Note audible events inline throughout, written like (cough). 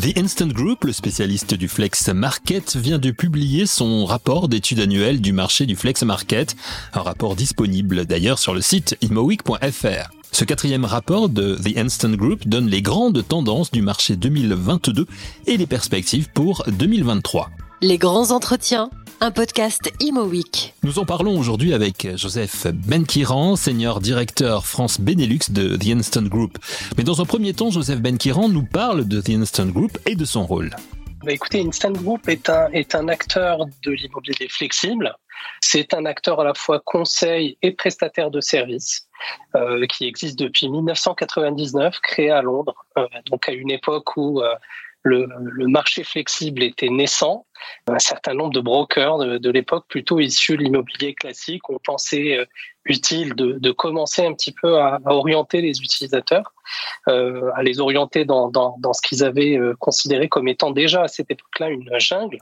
The Instant Group, le spécialiste du flex market, vient de publier son rapport d'étude annuelle du marché du flex market, un rapport disponible d'ailleurs sur le site imoweek.fr. Ce quatrième rapport de The Instant Group donne les grandes tendances du marché 2022 et les perspectives pour 2023. Les grands entretiens un podcast Imo Week. Nous en parlons aujourd'hui avec Joseph Benkiran, senior directeur France Benelux de The Instant Group. Mais dans un premier temps, Joseph Benkiran nous parle de The Instant Group et de son rôle. Bah écoutez, Instant Group est un, est un acteur de l'immobilier flexible. C'est un acteur à la fois conseil et prestataire de services euh, qui existe depuis 1999, créé à Londres, euh, donc à une époque où euh, le, marché flexible était naissant. Un certain nombre de brokers de, l'époque, plutôt issus de l'immobilier classique, ont pensé euh, utile de, commencer un petit peu à, orienter les utilisateurs, euh, à les orienter dans, ce qu'ils avaient euh, considéré comme étant déjà à cette époque-là une jungle.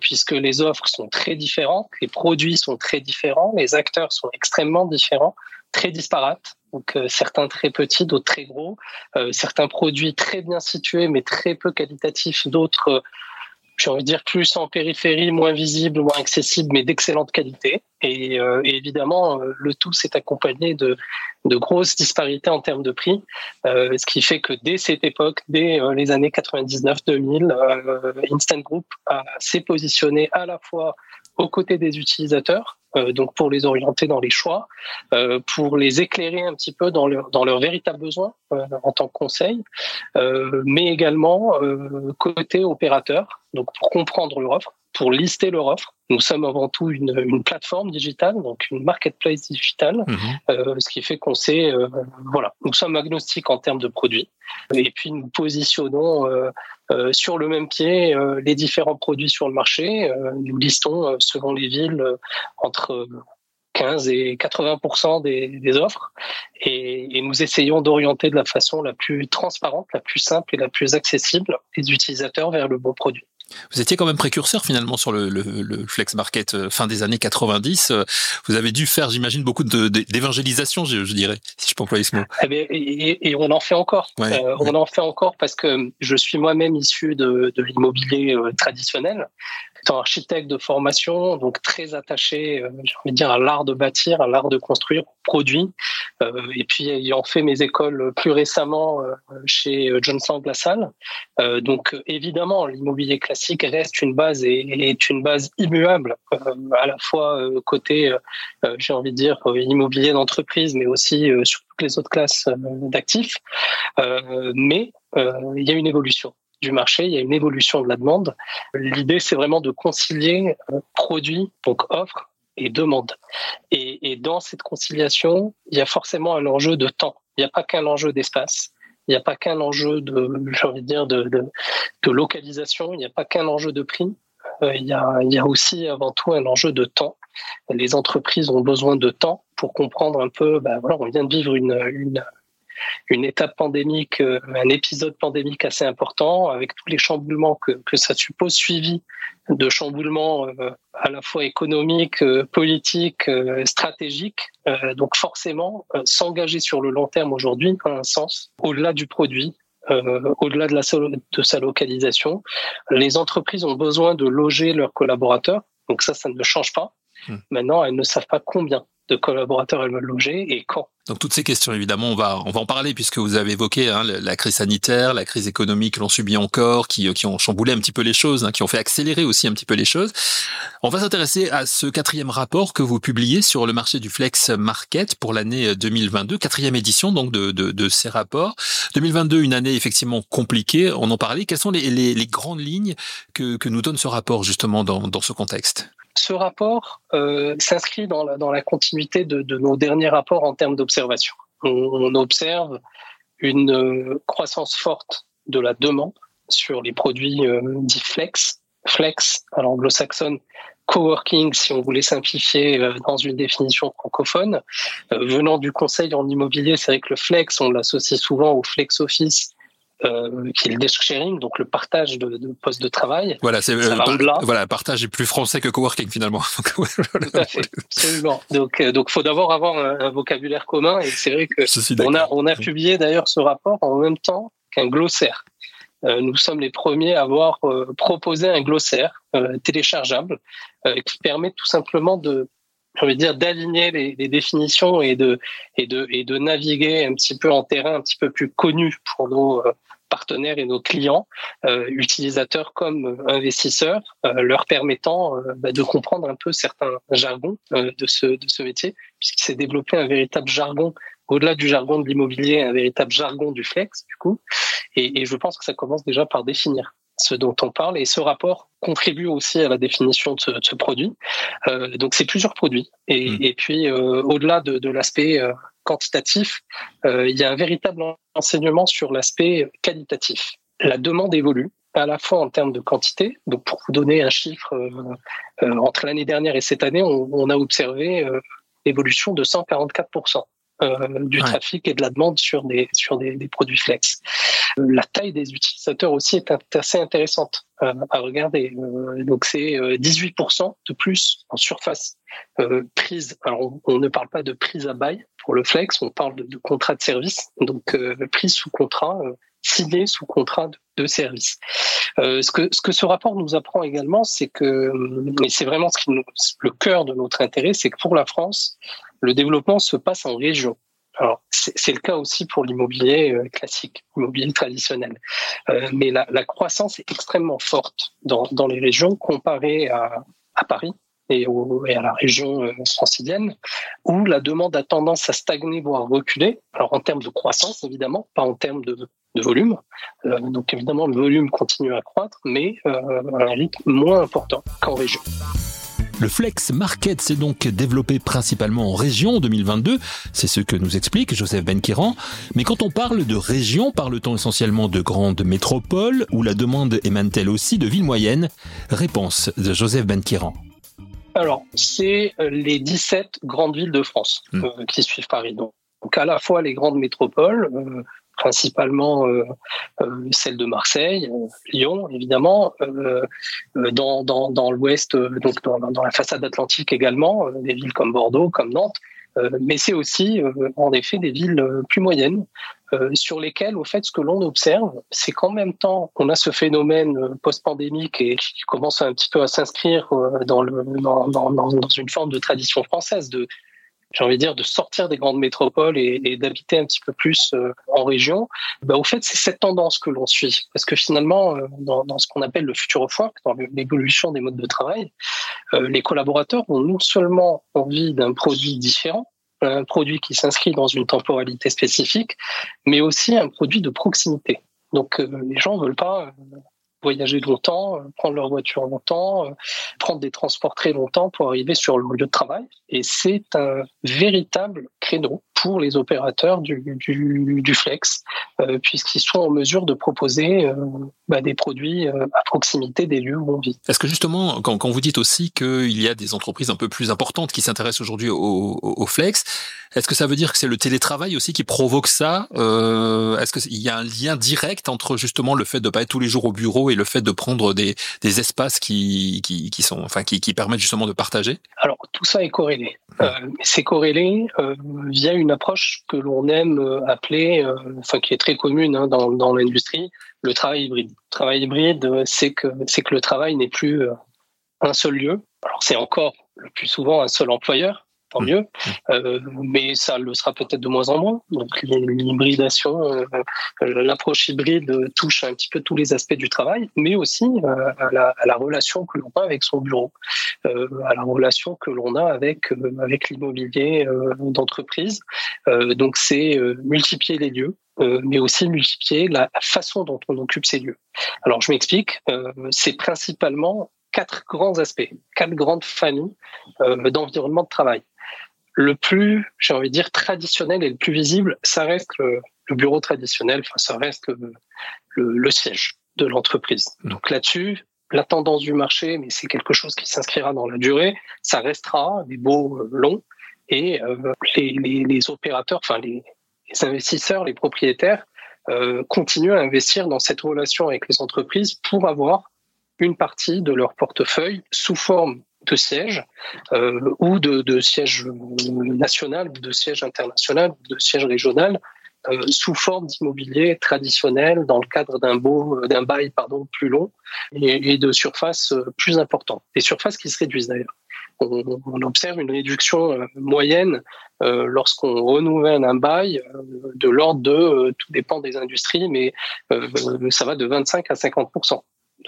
puisque les offres sont très différentes, les produits sont très différents, les acteurs sont extrêmement différents, très disparates. Donc euh, certains très petits, d'autres très gros, euh, certains produits très bien situés mais très peu qualitatifs, d'autres euh, j'ai envie de dire plus en périphérie, moins visible, moins accessible, mais d'excellente qualité. Et, évidemment, le tout s'est accompagné de, de, grosses disparités en termes de prix, ce qui fait que dès cette époque, dès les années 99-2000, Instant Group s'est positionné à la fois aux côtés des utilisateurs, euh, donc pour les orienter dans les choix, euh, pour les éclairer un petit peu dans leur dans leurs véritables besoins euh, en tant que conseil, mais également côté opérateur, donc pour comprendre leur offre, pour lister leur offre. Nous sommes avant tout une, une plateforme digitale, donc une marketplace digitale, mhm. euh, ce qui fait qu'on sait, euh, voilà, nous sommes agnostiques en termes de produits, et puis nous positionnons euh, euh sur le même pied euh, les différents produits sur le marché. nous listons selon les villes entre 15 et 80 des, des offres et, et, nous essayons d'orienter de la façon la plus transparente, la plus simple et la plus accessible les utilisateurs vers le bon produit. Vous étiez quand même précurseur finalement sur le, le, le, flex market euh, fin des années 90. Euh, vous avez dû faire, j'imagine, beaucoup d'évangélisation, je, je, dirais, si je peux employer ce mot. Eh bien, et, et, on en fait encore. euh, on en fait encore parce que je suis moi-même issu de, de l'immobilier traditionnel étant architecte de formation, donc très attaché, euh, j'ai envie de dire, à l'art de bâtir, à l'art de construire, produit. Euh, et puis ayant fait mes écoles plus récemment euh, chez Johnson LaSalle. donc évidemment, l'immobilier classique reste une base et, est une base immuable, à la fois côté, j'ai envie de dire, immobilier d'entreprise, mais aussi sur toutes les autres classes d'actifs. mais il y a une évolution du marché, il y a une évolution de la demande. L'idée, c'est vraiment de concilier euh, produit, donc offre, et demande. Et, dans cette conciliation, il y a forcément un enjeu de temps. Il n'y a pas qu'un enjeu d'espace. Il n'y a pas qu'un enjeu de, j'ai envie de dire, de, de, localisation. Il n'y a pas qu'un enjeu de prix. Euh, il, y a, aussi avant tout un enjeu de temps. Les entreprises ont besoin de temps pour comprendre un peu. Ben voilà, on vient de vivre une une étape pandémique, euh, un épisode pandémique assez important avec tous les chamboulements que, que ça suppose, suivi de chamboulements euh, à la fois économiques, euh, politiques, stratégiques. Donc forcément, s'engager sur le long terme aujourd'hui a un sens au-delà du produit. au-delà de, la, de sa localisation, les entreprises ont besoin de loger leurs collaborateurs. Donc ça, ça ne change pas. Hmm. Maintenant, elles ne savent pas combien de collaborateurs elles veulent loger et quand. Donc toutes ces questions, évidemment, on va on va en parler puisque vous avez évoqué hein, la crise sanitaire, la crise économique que l'on subit encore, qui qui ont chamboulé un petit peu les choses, hein, qui ont fait accélérer aussi un petit peu les choses. On va s'intéresser à ce quatrième rapport que vous publiez sur le marché du flex market pour l'année 2022, quatrième édition donc de, de, de ces rapports. 2022, une année effectivement compliquée. On en parlait. Quelles sont les, les, les grandes lignes que que nous donne ce rapport justement dans dans ce contexte? Ce rapport euh, s'inscrit dans la, dans la continuité de, de, nos derniers rapports en termes d'observation. On, on, observe une euh, croissance forte de la demande sur les produits euh, dits flex. Flex, à l'anglo-saxonne, coworking, si on voulait simplifier euh, dans une définition francophone. Euh, venant du conseil en immobilier, c'est vrai que le flex, on l'associe souvent au flex office euh, qui est le desk sharing, donc le partage de, de postes de travail. Voilà, c'est euh, voilà, partage est plus français que coworking finalement. (laughs) Tout à fait, absolument. Donc, euh, donc, faut d'abord avoir un, vocabulaire commun, et c'est vrai que on a, on a publié d'ailleurs ce rapport en même temps qu'un glossaire. Euh, nous sommes les premiers à avoir proposé un glossaire téléchargeable qui permet tout simplement de j'ai envie dire d'aligner les, les, définitions et de et de et de naviguer un petit peu en terrain un petit peu plus connu pour nos euh, partenaires et nos clients, euh, utilisateurs comme euh, investisseurs, euh, leur permettant euh, bah, de comprendre un peu certains jargons de ce de ce métier, puisqu'il s'est développé un véritable jargon au-delà du jargon de l'immobilier, un véritable jargon du flex du coup. Et, et je pense que ça commence déjà par définir ce dont on parle. Et ce rapport contribue aussi à la définition de ce, produit. Euh, donc, c'est plusieurs produits. Et, mm. et puis, euh, au-delà de, de l'aspect euh, quantitatif, euh, il y a un véritable enseignement sur l'aspect qualitatif. La demande évolue à la fois en termes de quantité. Donc, pour vous donner un chiffre, entre l'année dernière et cette année, on, on a observé l'évolution de 144 euh, du trafic et de la demande sur des sur des, des produits flex. Euh, la taille des utilisateurs aussi est assez intéressante euh, à regarder. donc c'est 18% de plus en surface prise. Alors on, ne parle pas de prise à bail pour le flex, on parle de, de contrat de service. Donc prise sous contrat signé sous contrat de, service. Euh, ce, que, ce que ce rapport nous apprend également, c'est que, et c'est vraiment ce qui nous, le cœur de notre intérêt, c'est que pour la France, le développement se passe en région. Alors, c'est le cas aussi pour l'immobilier euh, classique, l'immobilier traditionnel. Euh, mais la, croissance est extrêmement forte dans, les régions comparée à, Paris et, à la région euh, francilienne, où la demande a tendance à stagner, voire reculer. Alors en termes de croissance, évidemment, pas en termes de, volume. Donc évidemment, le volume continue à croître, mais à un rythme moins important qu'en région. Le Flex Market s'est donc développé principalement en région en 2022, c'est ce que nous explique Joseph Benkiran. Mais quand on parle de région, parle-t-on essentiellement de grandes métropoles ou la demande émane-t-elle aussi de villes moyennes? Réponse de Joseph Benkiran. Alors, c'est euh, les 17 grandes villes de France hmm. euh, qui suivent Paris. Donc, à la fois les grandes métropoles, euh, principalement euh, euh, celle de Marseille, euh, Lyon évidemment, dans, dans, dans l'ouest, donc dans, dans, la façade atlantique également, des villes comme Bordeaux, comme Nantes, mais c'est aussi en effet des villes plus moyennes sur lesquelles, au fait, ce que l'on observe, c'est qu'en même temps qu'on a ce phénomène post-pandémique et qui commence un petit peu à s'inscrire dans, dans, dans, dans, une forme de tradition française de j'ai envie de dire, de sortir des grandes métropoles et, d'habiter un petit peu plus euh, en région, bah, au fait, c'est cette tendance que l'on suit. Parce que finalement, euh, dans, dans, ce qu'on appelle le future of work, dans l'évolution des modes de travail, euh, les collaborateurs ont non seulement envie d'un produit différent, un produit qui s'inscrit dans une temporalité spécifique, mais aussi un produit de proximité. Donc les gens veulent pas voyager longtemps, euh, prendre leur voiture longtemps, euh, prendre des transports très longtemps pour arriver sur le lieu de travail. Et c'est un véritable créneau pour les opérateurs du, du, du flex, euh, puisqu'ils sont en mesure de proposer euh, bah, des produits euh, à proximité des lieux où on vit. Est-ce que justement, quand, quand vous dites aussi qu'il y a des entreprises un peu plus importantes qui s'intéressent aujourd'hui au, au, flex, est-ce que ça veut dire que c'est le télétravail aussi qui provoque ça euh, Est-ce qu'il y a un lien direct entre justement le fait de pas être tous les jours au bureau et le fait de prendre des, des espaces qui, qui, qui sont, enfin, qui, qui permettent justement de partager? Alors tout ça est corrélé. Euh, c'est corrélé euh, via une approche que l'on aime euh, appeler, euh, enfin qui est très commune hein, dans, dans l'industrie, le travail hybride. Le travail hybride, euh, c'est que c'est que le travail n'est plus un seul lieu. Alors c'est encore le plus souvent un seul employeur, tant mmh. mieux. Mmh. Euh, mais ça le sera peut-être de moins en moins. Donc l'hybridation, euh, l'approche hybride touche un petit peu tous les aspects du travail, mais aussi euh, à, la, à, la, relation que l'on a avec son bureau, euh, à la relation que l'on a avec avec l'immobilier d'entreprise. donc c'est multiplier les lieux. mais aussi multiplier la façon dont on occupe ces lieux. Alors je m'explique, c'est principalement quatre grands aspects, quatre grandes familles euh, d'environnement de travail le plus, j'ai envie de dire, traditionnel et le plus visible, ça reste le, bureau traditionnel, enfin, ça reste le, le, siège de l'entreprise. Donc là-dessus, la tendance du marché, mais c'est quelque chose qui s'inscrira dans la durée, ça restera des beaux euh, longs et euh, les, les, les, opérateurs, enfin les, les, investisseurs, les propriétaires continuent à investir dans cette relation avec les entreprises pour avoir une partie de leur portefeuille sous forme de siège ou de, de siège national, de siège international, de siège régional euh, sous forme d'immobilier traditionnel dans le cadre d'un bail plus long et, de surfaces euh, plus importantes des surfaces qui se réduisent d'ailleurs. On, observe une réduction euh, moyenne lorsqu'on renouvelle un bail de l'ordre de tout dépend des industries mais ça va de 25 à 50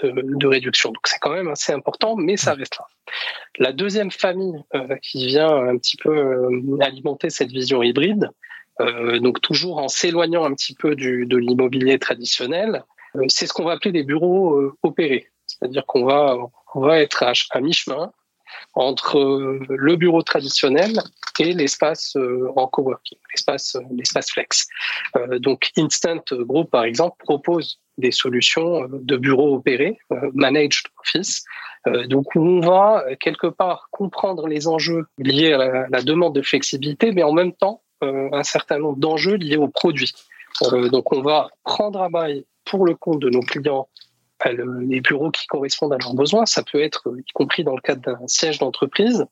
de, de, réduction. Donc c'est quand même assez important, mais ça reste là. La deuxième famille qui vient un petit peu alimenter cette vision hybride, euh, donc toujours en s'éloignant un petit peu du, de l'immobilier traditionnel. Euh, c'est ce qu'on va appeler des bureaux euh, opérés, c'est-à-dire qu'on va on va être à, à mi-chemin entre le bureau traditionnel et l'espace en coworking, l'espace l'espace flex. donc Instant Group par exemple propose des solutions de bureaux opérés, managed office. donc on va quelque part comprendre les enjeux liés à la, demande de flexibilité, mais en même temps euh, un certain nombre d'enjeux liés aux produits. Euh, donc on va prendre à bail pour le compte de nos clients les bureaux qui correspondent à leurs besoins. Ça peut être y compris dans le cadre d'un siège d'entreprise,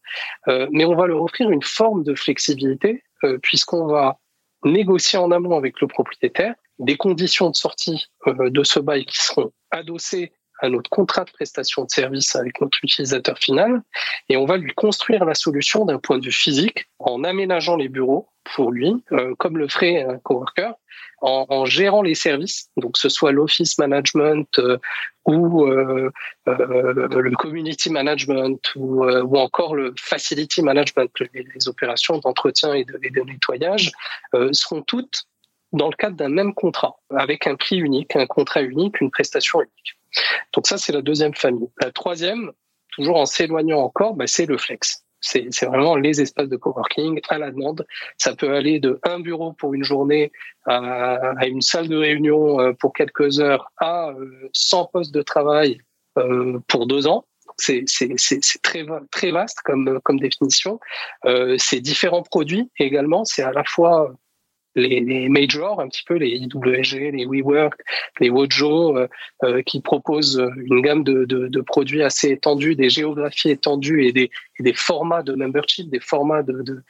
euh, mais on va leur offrir une forme de flexibilité puisqu'on va négocier en amont avec le propriétaire des conditions de sortie de ce bail qui seront adossées à notre contrat de prestation de service avec notre utilisateur final et on va lui construire la solution d'un point de vue physique en aménageant les bureaux pour lui, euh, comme le ferait un coworker, en, gérant les services, donc que ce soit l'office management euh, ou euh, le community management ou, encore le facility management, les, opérations d'entretien et de, et de nettoyage seront toutes dans le cadre d'un même contrat, avec un prix unique, un contrat unique, une prestation unique. Donc ça, c'est la deuxième famille. La troisième, toujours en s'éloignant encore, bah, c'est le flex. C'est vraiment les espaces de coworking à la demande. Ça peut aller de un bureau pour une journée à, une salle de réunion euh, pour quelques heures à 100 euh, postes de travail euh, pour deux ans. C'est très, très vaste comme, comme définition. c'est différents produits également. C'est à la fois les, les, majors, un petit peu les IWG, les WeWork, les Wojo, euh, euh, qui proposent une gamme de, de, de, produits assez étendus, des géographies étendues et des, des formats de membership, des formats de, de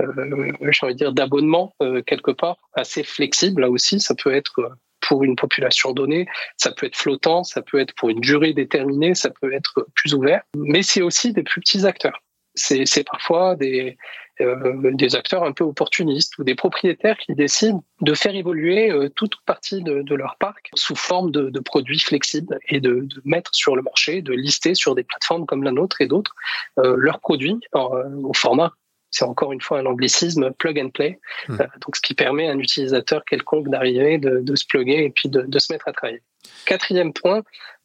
euh, dire d'abonnement euh, quelque part assez flexibles là aussi. Ça peut être pour une population donnée, ça peut être flottant, ça peut être pour une durée déterminée, ça peut être plus ouvert, mais c'est aussi des plus petits acteurs. C'est parfois des, euh, des acteurs un peu opportunistes ou des propriétaires qui décident de faire évoluer euh, toute partie de, de, leur parc sous forme de, de produits flexibles et de, de, mettre sur le marché, de lister sur des plateformes comme la nôtre et d'autres euh, leurs produits au format c'est encore une fois un anglicisme plug and play, hmm. donc ce qui permet à un utilisateur quelconque d'arriver, de, se plugger et puis de, se mettre à travailler. Quatrième point,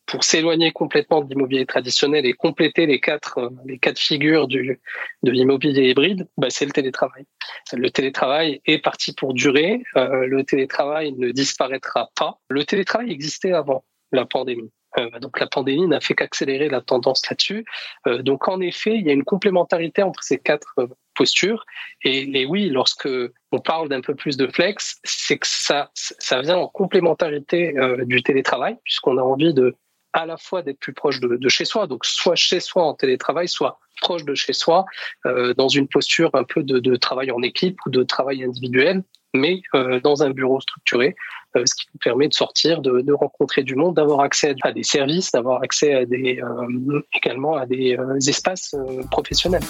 pour s'éloigner complètement de l'immobilier traditionnel et compléter les quatre euh, les quatre figures du de l'immobilier hybride, bah, c'est le télétravail. Le télétravail est parti pour durer. Euh, le télétravail ne disparaîtra pas. Le télétravail existait avant la pandémie. Euh, donc la pandémie n'a fait qu'accélérer la tendance là-dessus. Euh, donc en effet, il y a une complémentarité entre ces quatre euh, postures. Et, oui, lorsque on parle d'un peu plus de flex, c'est que ça, ça vient en complémentarité du télétravail, puisqu'on a envie de à la fois d'être plus proche de, chez soi, donc soit chez soi en télétravail, soit proche de chez soi, euh, dans une posture un peu de, travail en équipe ou de travail individuel, mais euh, dans un bureau structuré, euh, ce qui nous permet de sortir, de, rencontrer du monde, d'avoir accès à des services, d'avoir accès à des, également à des espaces professionnels.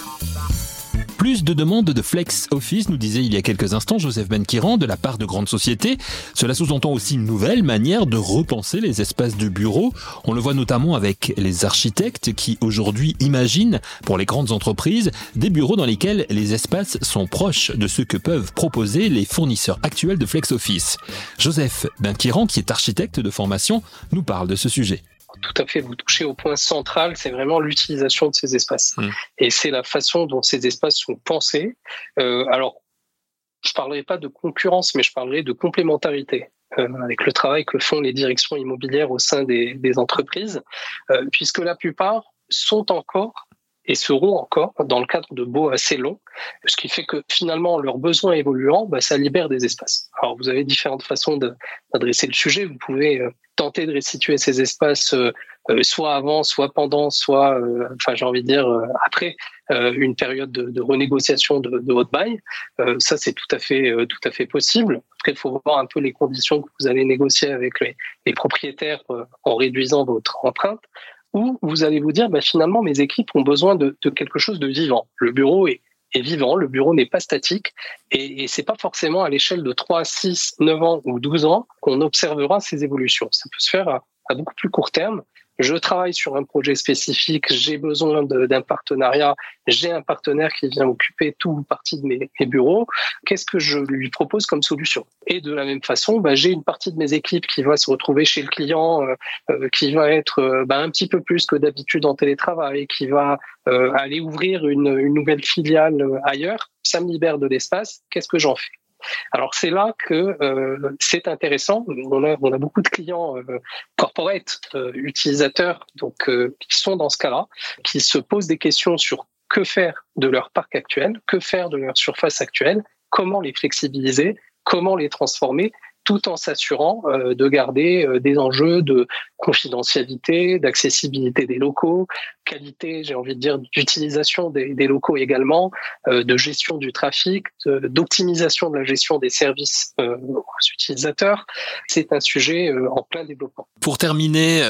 Plus de demandes de flex office, nous disait il y a quelques instants Joseph Benkiran, de la part de grandes sociétés. Cela sous-entend aussi une nouvelle manière de repenser les espaces de bureau. On le voit notamment avec les architectes qui aujourd'hui imaginent pour les grandes entreprises des bureaux dans lesquels les espaces sont proches de ce que peuvent proposer les fournisseurs actuels de flex office. Joseph Benkiran, qui est architecte de formation, nous parle de ce sujet tout à fait, vous touchez au point central, c'est vraiment l'utilisation de ces espaces. Mm. Et c'est la façon dont ces espaces sont pensés. Euh, alors, je ne parlerai pas de concurrence, mais je parlerai de complémentarité. Euh, avec le travail que font les directions immobilières au sein des, des entreprises, euh, puisque la plupart sont encore et seront encore dans le cadre de baux assez longs, ce qui fait que finalement leurs besoins évoluant, bah, ça libère des espaces. Alors vous avez différentes façons d'adresser le sujet. Vous pouvez euh, tenter de restituer ces espaces euh, euh, soit avant, soit pendant, soit, enfin j'ai envie de dire après une période de, de renégociation de, de, votre bail. ça c'est tout à fait tout à fait possible. Après il faut voir un peu les conditions que vous allez négocier avec les, les propriétaires en réduisant votre empreinte où vous allez vous dire, bah, finalement, mes équipes ont besoin de, quelque chose de vivant. Le bureau est, vivant, le bureau n'est pas statique, et, et c'est pas forcément à l'échelle de 3, 6, 9 ans ou 12 ans qu'on observera ces évolutions. Ça peut se faire à beaucoup plus court terme, je travaille sur un projet spécifique, j'ai besoin d'un partenariat, j'ai un partenaire qui vient occuper tout partie de mes, bureaux, qu'est-ce que je lui propose comme solution? Et de la même façon, bah, j'ai une partie de mes équipes qui va se retrouver chez le client, euh, euh, qui va être euh, bah, un petit peu plus que d'habitude en télétravail, qui va aller ouvrir une, une nouvelle filiale ailleurs, ça me libère de l'espace, qu'est-ce que j'en fais? Alors c'est là que euh, c'est intéressant. On a, beaucoup de clients euh, corporate, euh, utilisateurs, donc qui sont dans ce cas-là, qui se posent des questions sur que faire de leur parc actuel, que faire de leur surface actuelle, comment les flexibiliser, comment les transformer tout en s'assurant euh, de garder euh, des enjeux de confidentialité, d'accessibilité des locaux, qualité, j'ai envie de dire, d'utilisation des, locaux également, euh, de gestion du trafic, d'optimisation de, la gestion des services aux utilisateurs. C'est un sujet en plein développement. Pour terminer,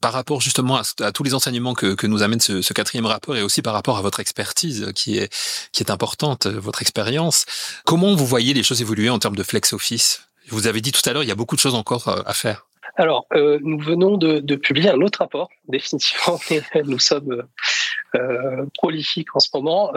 par rapport justement à, tous les enseignements que, nous amène ce, ce, quatrième rapport et aussi par rapport à votre expertise qui est, qui est importante, votre expérience, comment vous voyez les choses évoluer en termes de flex office? Vous avez dit tout à l'heure, il y a beaucoup de choses encore euh, à faire. Alors, euh, nous venons de, publier un autre rapport, (laughs) définitivement, nous sommes euh, prolifiques en ce moment.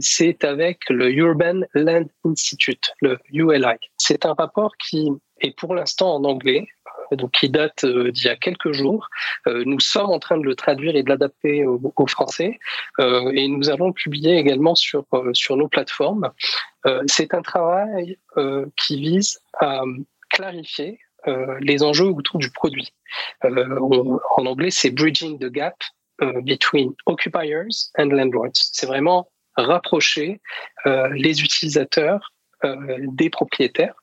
c'est avec le Urban Land Institute, le ULI. C'est un rapport qui est pour l'instant en anglais, donc qui date d'il y a quelques jours. nous sommes en train de le traduire et de l'adapter au, français, et nous allons le publier également sur sur nos plateformes. Euh, c'est un travail euh, qui vise à clarifier euh, les enjeux autour du produit. en anglais, c'est bridging the gap between occupiers and landlords. C'est vraiment rapprocher les utilisateurs des propriétaires.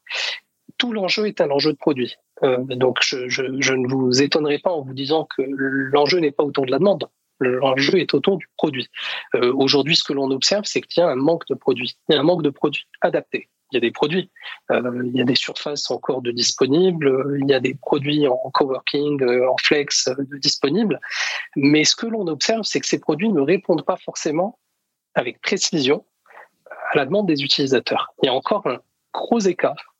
Tout l'enjeu est un enjeu de produit. donc, je, je, ne vous étonnerai pas en vous disant que l'enjeu n'est pas autour de la demande l'enjeu est autour du produit. Euh, aujourd'hui, ce que l'on observe, c'est qu'il y a un manque de produits. Il y a un manque de produits adaptés. Il y a des produits, euh, il y a des surfaces encore de disponibles, il y a des produits en coworking, euh, en flex de disponibles. Mais ce que l'on observe, c'est que ces produits ne répondent pas forcément avec précision à la demande des utilisateurs. Il y a encore un gros écart.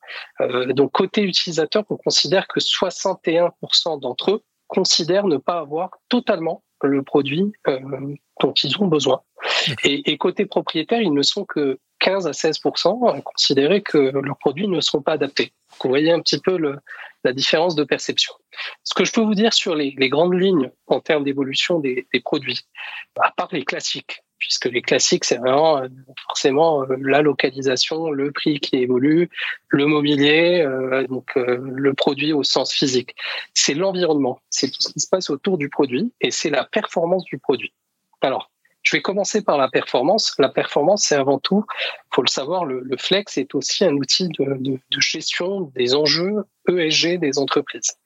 donc côté utilisateur, on considère que 61% d'entre eux considèrent ne pas avoir totalement le produit euh, dont ils ont besoin. Et, côté propriétaire, ils ne sont que 15 à 16% à considérer que leurs produits ne seront pas adaptés. vous voyez un petit peu le, la différence de perception. Ce que je peux vous dire sur les, grandes lignes en termes d'évolution des, des, produits, à part les classiques, puisque les classiques, c'est vraiment euh, forcément euh, la localisation, le prix qui évolue, le mobilier, euh, donc le produit au sens physique. C'est l'environnement, c'est tout ce qui se passe autour du produit et c'est la performance du produit. Alors, je vais commencer par la performance. La performance, c'est avant tout, faut le savoir, le, flex est aussi un outil de, de, de, gestion des enjeux ESG des entreprises.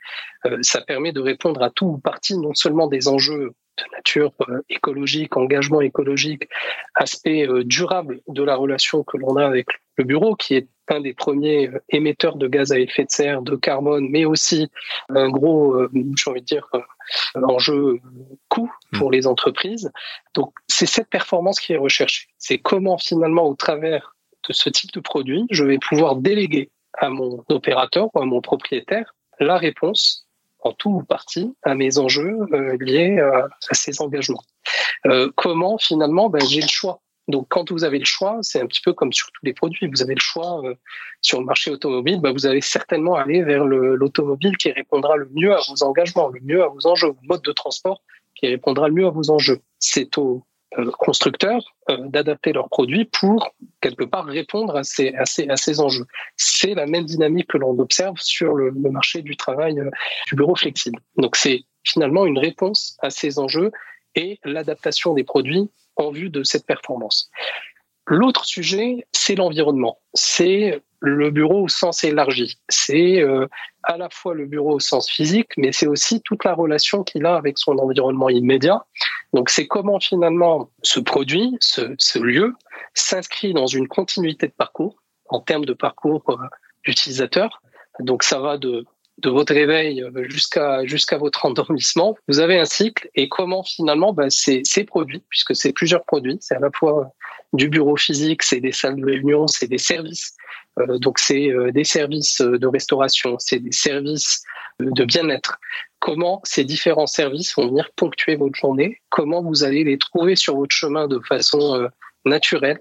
ça permet de répondre à tout ou partie non seulement des enjeux nature euh, écologique, engagement écologique, aspect euh, durable de la relation que l'on a avec le bureau, qui est un des premiers euh, émetteurs de gaz à effet de serre, de carbone, mais aussi un gros, j'ai envie de dire, enjeu coût pour mm. les entreprises. Donc, c'est cette performance qui est recherchée. C'est comment finalement, au travers de ce type de produit, je vais pouvoir déléguer à mon opérateur ou à mon propriétaire la réponse en tout ou partie à mes enjeux euh, liés euh, à ces engagements. Euh, comment finalement ben, j'ai le choix donc, quand vous avez le choix, c'est un petit peu comme sur tous les produits. Vous avez le choix sur le marché automobile, ben, vous allez certainement aller vers l'automobile qui répondra le mieux à vos engagements, le mieux à vos enjeux, le mode de transport qui répondra le mieux à vos enjeux. C'est au constructeurs euh, d'adapter leurs produits pour quelque part répondre à ces, à ces, à ces enjeux. C'est la même dynamique que l'on observe sur le, marché du travail euh, du bureau flexible. Donc c'est finalement une réponse à ces enjeux et l'adaptation des produits en vue de cette performance. L'autre sujet, c'est l'environnement. C'est le bureau au sens élargi. C'est euh, à la fois le bureau au sens physique, mais c'est aussi toute la relation qu'il a avec son environnement immédiat. Donc c'est comment finalement ce produit, ce, ce lieu, s'inscrit dans une continuité de parcours en termes de parcours euh, d'utilisateur. Donc ça va de de votre réveil euh, jusqu'à jusqu'à votre endormissement, vous avez un cycle et comment finalement bah, ces, ces produits, puisque c'est plusieurs produits, c'est à la fois du bureau physique, c'est des salles de réunion, c'est des services, euh, donc c'est euh, des services de restauration, c'est des services de bien-être. Comment ces différents services vont venir ponctuer votre journée? Comment vous allez les trouver sur votre chemin de façon naturelle?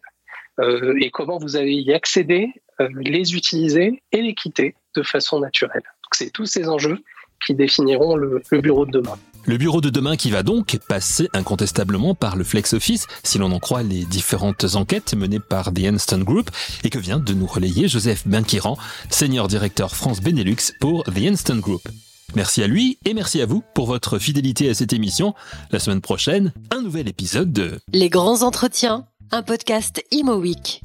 Et comment vous allez y accéder, les utiliser et les quitter de façon naturelle? C'est tous ces enjeux qui définiront le, bureau de demain. Le bureau de demain qui va donc passer incontestablement par le Flex Office, si l'on en croit les différentes enquêtes menées par The Instant Group, et que vient de nous relayer Joseph Benkiran, senior directeur France Benelux pour The Instant Group. Merci à lui et merci à vous pour votre fidélité à cette émission. La semaine prochaine, un nouvel épisode de Les grands entretiens, un podcast Imo Week.